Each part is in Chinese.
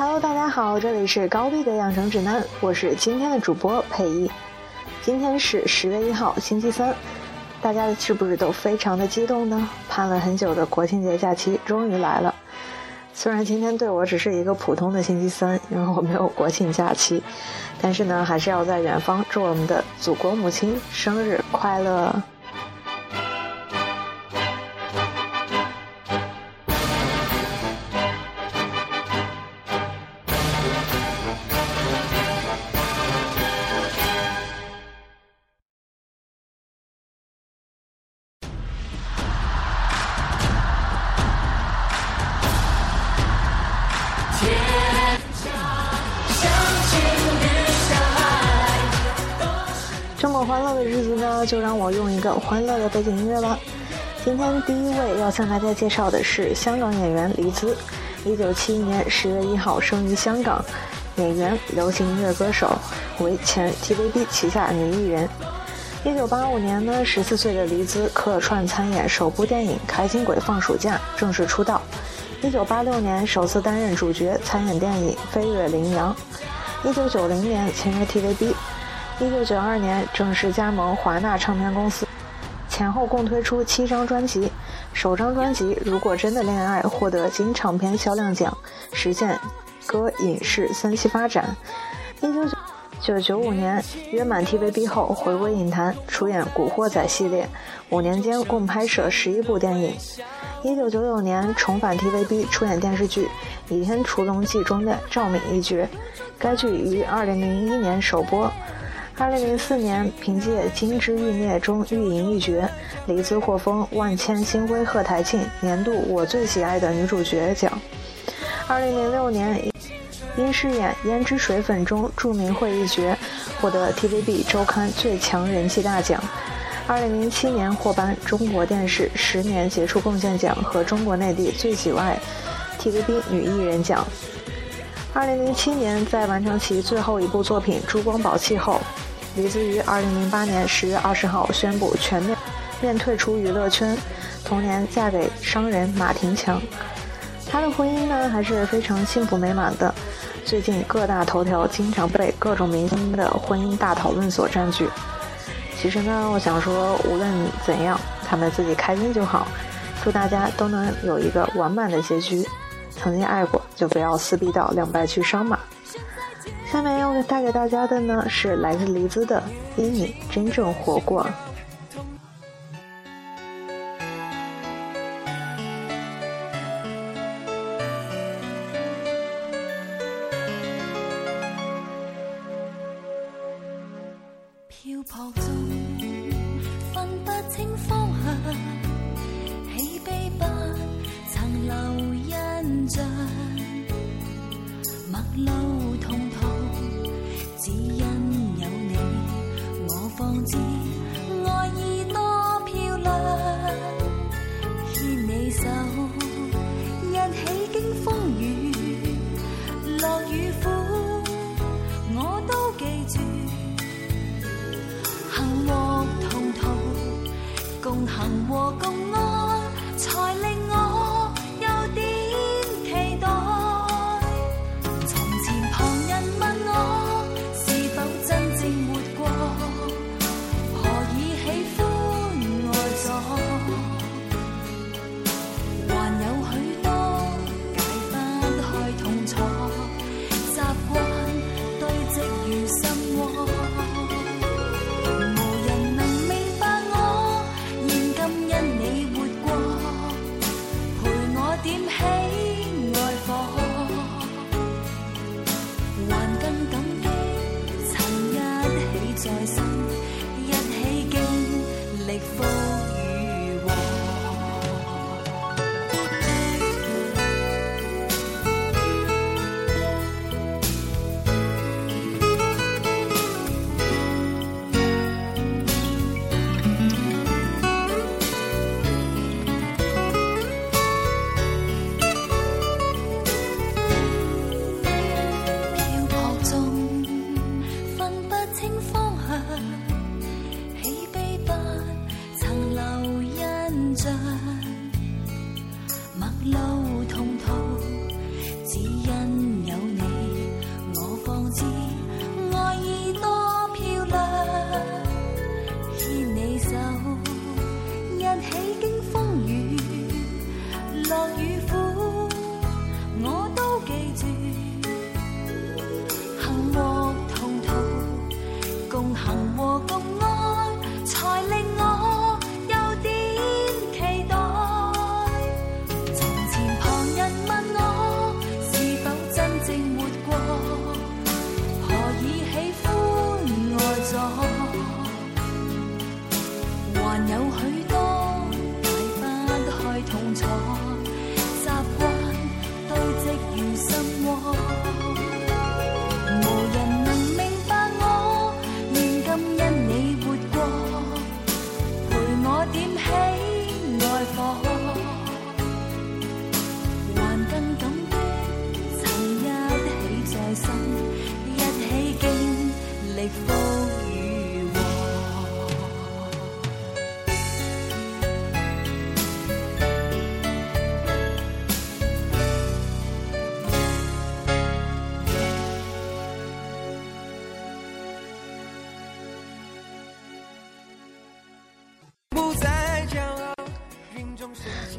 Hello，大家好，这里是高碧的养成指南，我是今天的主播佩仪。今天是十月一号，星期三，大家是不是都非常的激动呢？盼了很久的国庆节假期终于来了。虽然今天对我只是一个普通的星期三，因为我没有国庆假期，但是呢，还是要在远方祝我们的祖国母亲生日快乐。就让我用一个欢乐的背景音乐吧。今天第一位要向大家介绍的是香港演员黎姿，一九七一年十月一号生于香港，演员、流行音乐歌手，为前 TVB 旗下女艺人。一九八五年呢，十四岁的黎姿客串参演首部电影《开心鬼放暑假》，正式出道。一九八六年首次担任主角参演电影《飞越羚羊》。一九九零年签约 TVB。一九九二年正式加盟华纳唱片公司，前后共推出七张专辑，首张专辑《如果真的恋爱》获得金唱片销量奖，实现歌影视三栖发展。一九九九五年约满 TVB 后回归影坛，出演《古惑仔》系列，五年间共拍摄十一部电影。一九九九年重返 TVB 出演电视剧《倚天屠龙记》中的赵敏一角，该剧于二零零一年首播。二零零四年，凭借《金枝欲孽》中玉莹一角，黎姿获封万千星辉贺台庆年度我最喜爱的女主角奖。二零零六年，因饰演《胭脂水粉》中祝明惠一角，获得 TVB 周刊最强人气大奖。二零零七年获颁中国电视十年杰出贡献奖和中国内地最喜爱 TVB 女艺人奖。二零零七年，在完成其最后一部作品《珠光宝气》后。黎姿于二零零八年十月二十号宣布全面面退出娱乐圈，同年嫁给商人马廷强。她的婚姻呢还是非常幸福美满的。最近各大头条经常被各种明星的婚姻大讨论所占据。其实呢，我想说，无论怎样，他们自己开心就好。祝大家都能有一个完满的结局。曾经爱过，就不要撕逼到两败俱伤嘛。下面要带给大家的呢，是来自黎姿的《因你真正活过》。行和共安，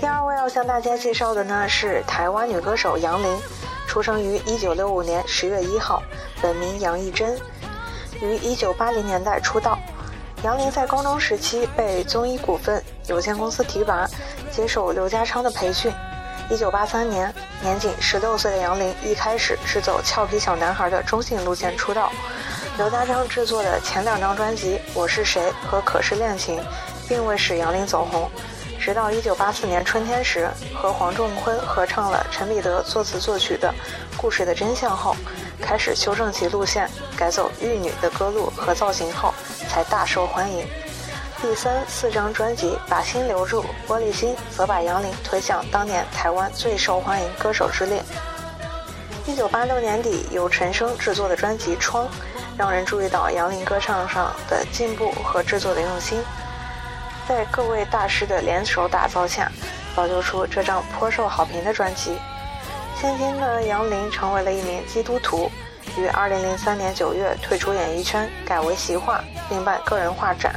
第二位要向大家介绍的呢是台湾女歌手杨林，出生于1965年10月1号，本名杨艺珍，于1980年代出道。杨林在高中时期被综艺股份有限公司提拔，接受刘家昌的培训。1983年，年仅16岁的杨林一开始是走俏皮小男孩的中性路线出道。刘家昌制作的前两张专辑《我是谁》和《可是恋情》，并未使杨林走红。直到1984年春天时，和黄仲坤合唱了陈彼得作词作曲的《故事的真相》后，开始修正其路线，改走玉女的歌路和造型后，才大受欢迎。第三、四张专辑《把心留住》《玻璃心》则把杨林推向当年台湾最受欢迎歌手之列。1986年底，由陈升制作的专辑《窗》，让人注意到杨林歌唱上的进步和制作的用心。在各位大师的联手打造下，造就出这张颇受好评的专辑。现今的杨林成为了一名基督徒，于二零零三年九月退出演艺圈，改为习画，并办个人画展。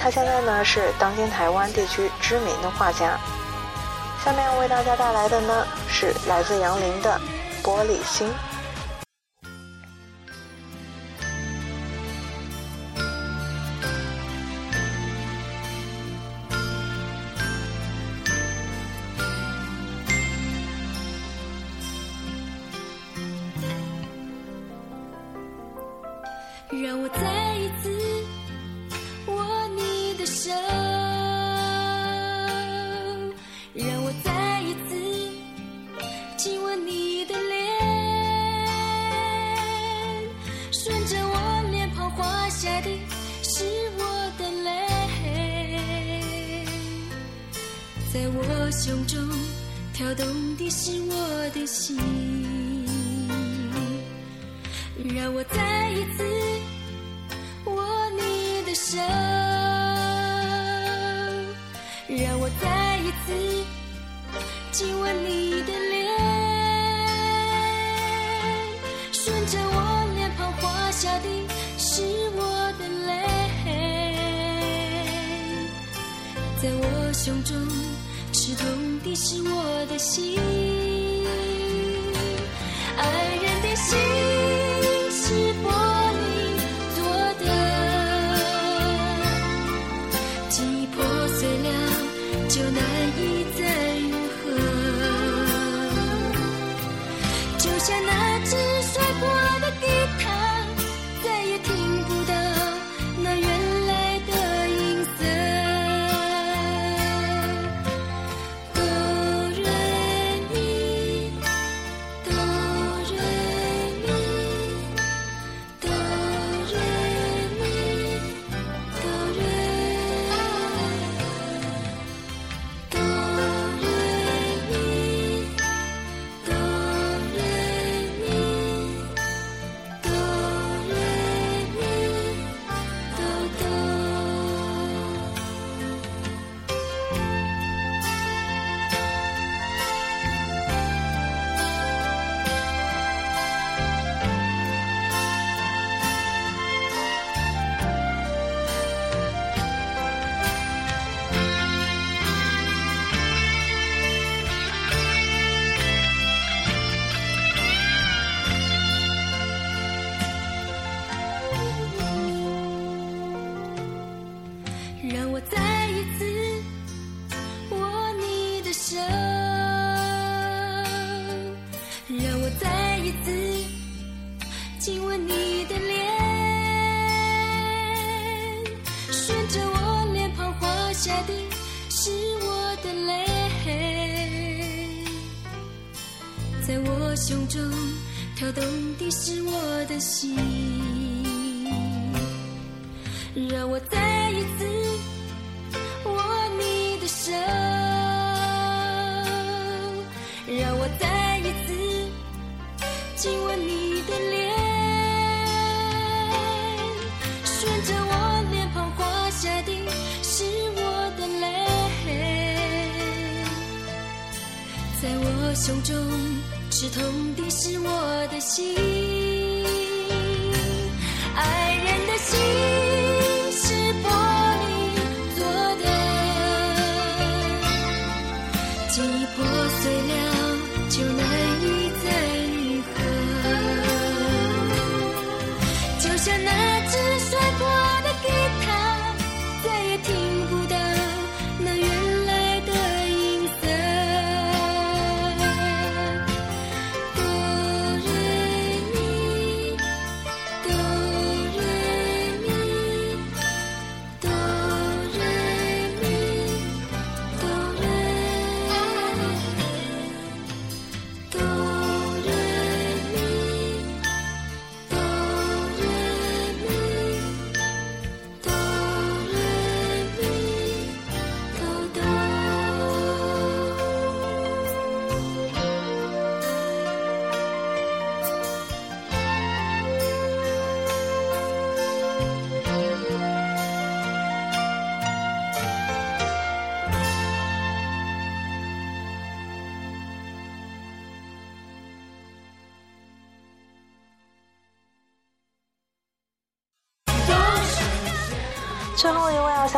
他现在呢是当今台湾地区知名的画家。下面为大家带来的呢是来自杨林的《玻璃心》。让我再一次握你的手，让我再一次亲吻你的脸，顺着我脸庞滑下的是我的泪，在我胸中跳动的是我的心。手，让我再一次亲吻你的脸，顺着我脸庞滑下的是我的泪，在我胸中刺痛的是我的心，在我胸中跳动的是我的心，让我再一次握你的手，让我再一次亲吻你的脸，顺着我脸庞滑下的是我的泪，在我胸中是痛的是我的心，爱人的心。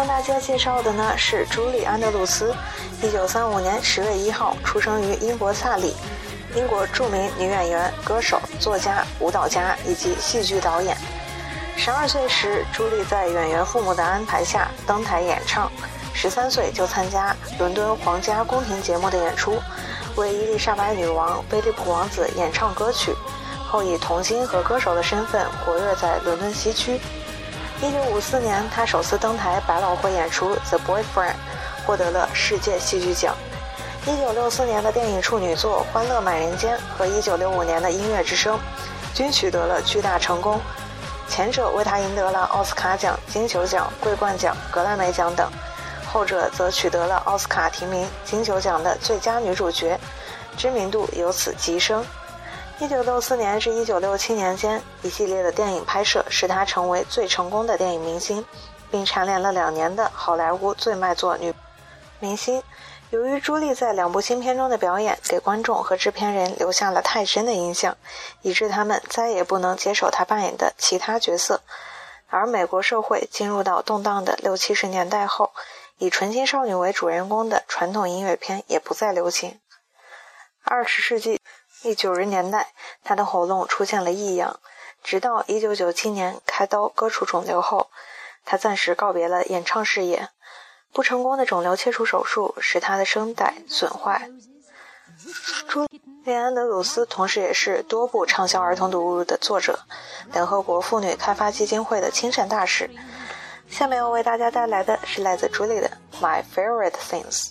向大家介绍的呢是朱莉·安德鲁斯，一九三五年十月一号出生于英国萨里，英国著名女演员、歌手、作家、舞蹈家以及戏剧导演。十二岁时，朱莉在演员父母的安排下登台演唱，十三岁就参加伦敦皇家宫廷节目的演出，为伊丽莎白女王、菲利普王子演唱歌曲，后以童星和歌手的身份活跃在伦敦西区。一九五四年，他首次登台百老汇演出《The Boyfriend》，获得了世界戏剧奖。一九六四年的电影处女作《欢乐满人间》和一九六五年的《音乐之声》，均取得了巨大成功。前者为他赢得了奥斯卡奖、金球奖、桂冠奖、格莱美奖等，后者则取得了奥斯卡提名、金球奖的最佳女主角，知名度由此急升。一九六四年至一九六七年间，一系列的电影拍摄使她成为最成功的电影明星，并蝉联了两年的好莱坞最卖座女明星。由于朱莉在两部新片中的表演，给观众和制片人留下了太深的印象，以致他们再也不能接受她扮演的其他角色。而美国社会进入到动荡的六七十年代后，以纯情少女为主人公的传统音乐片也不再流行。二十世纪一九十年代，他的喉咙出现了异样，直到一九九七年开刀割除肿瘤后，他暂时告别了演唱事业。不成功的肿瘤切除手术使他的声带损坏。朱莉安·德鲁斯同时也是多部畅销儿童读物的作者，联合国妇女开发基金会的亲善大使。下面要为大家带来的是来自朱莉的《My Favorite Things》。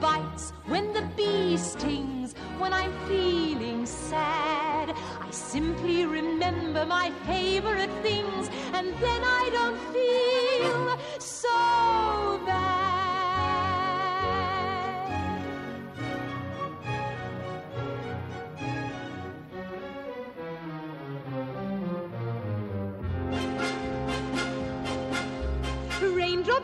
bites, when the bee stings, when I'm feeling sad, I simply remember my favorite things, and then I don't feel so bad.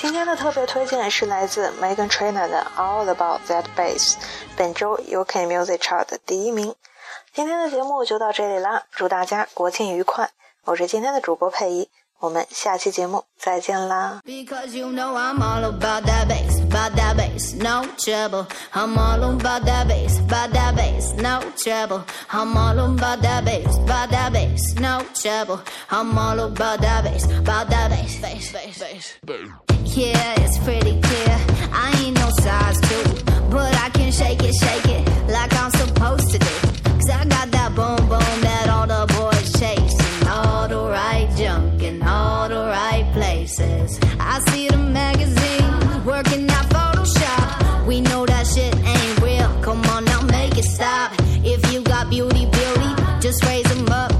今天的特别推荐是来自 Megan Trainor 的《All About That Bass》，本周 UK Music Chart 的第一名。今天的节目就到这里啦，祝大家国庆愉快！我是今天的主播佩仪，我们下期节目再见啦。Yeah, it's pretty clear. I ain't no size two, but I can shake it, shake it like I'm supposed to do. Cause I got that boom boom that all the boys chase. And all the right junk in all the right places. I see the magazines working out Photoshop. We know that shit ain't real. Come on now, make it stop. If you got beauty, beauty, just raise them up.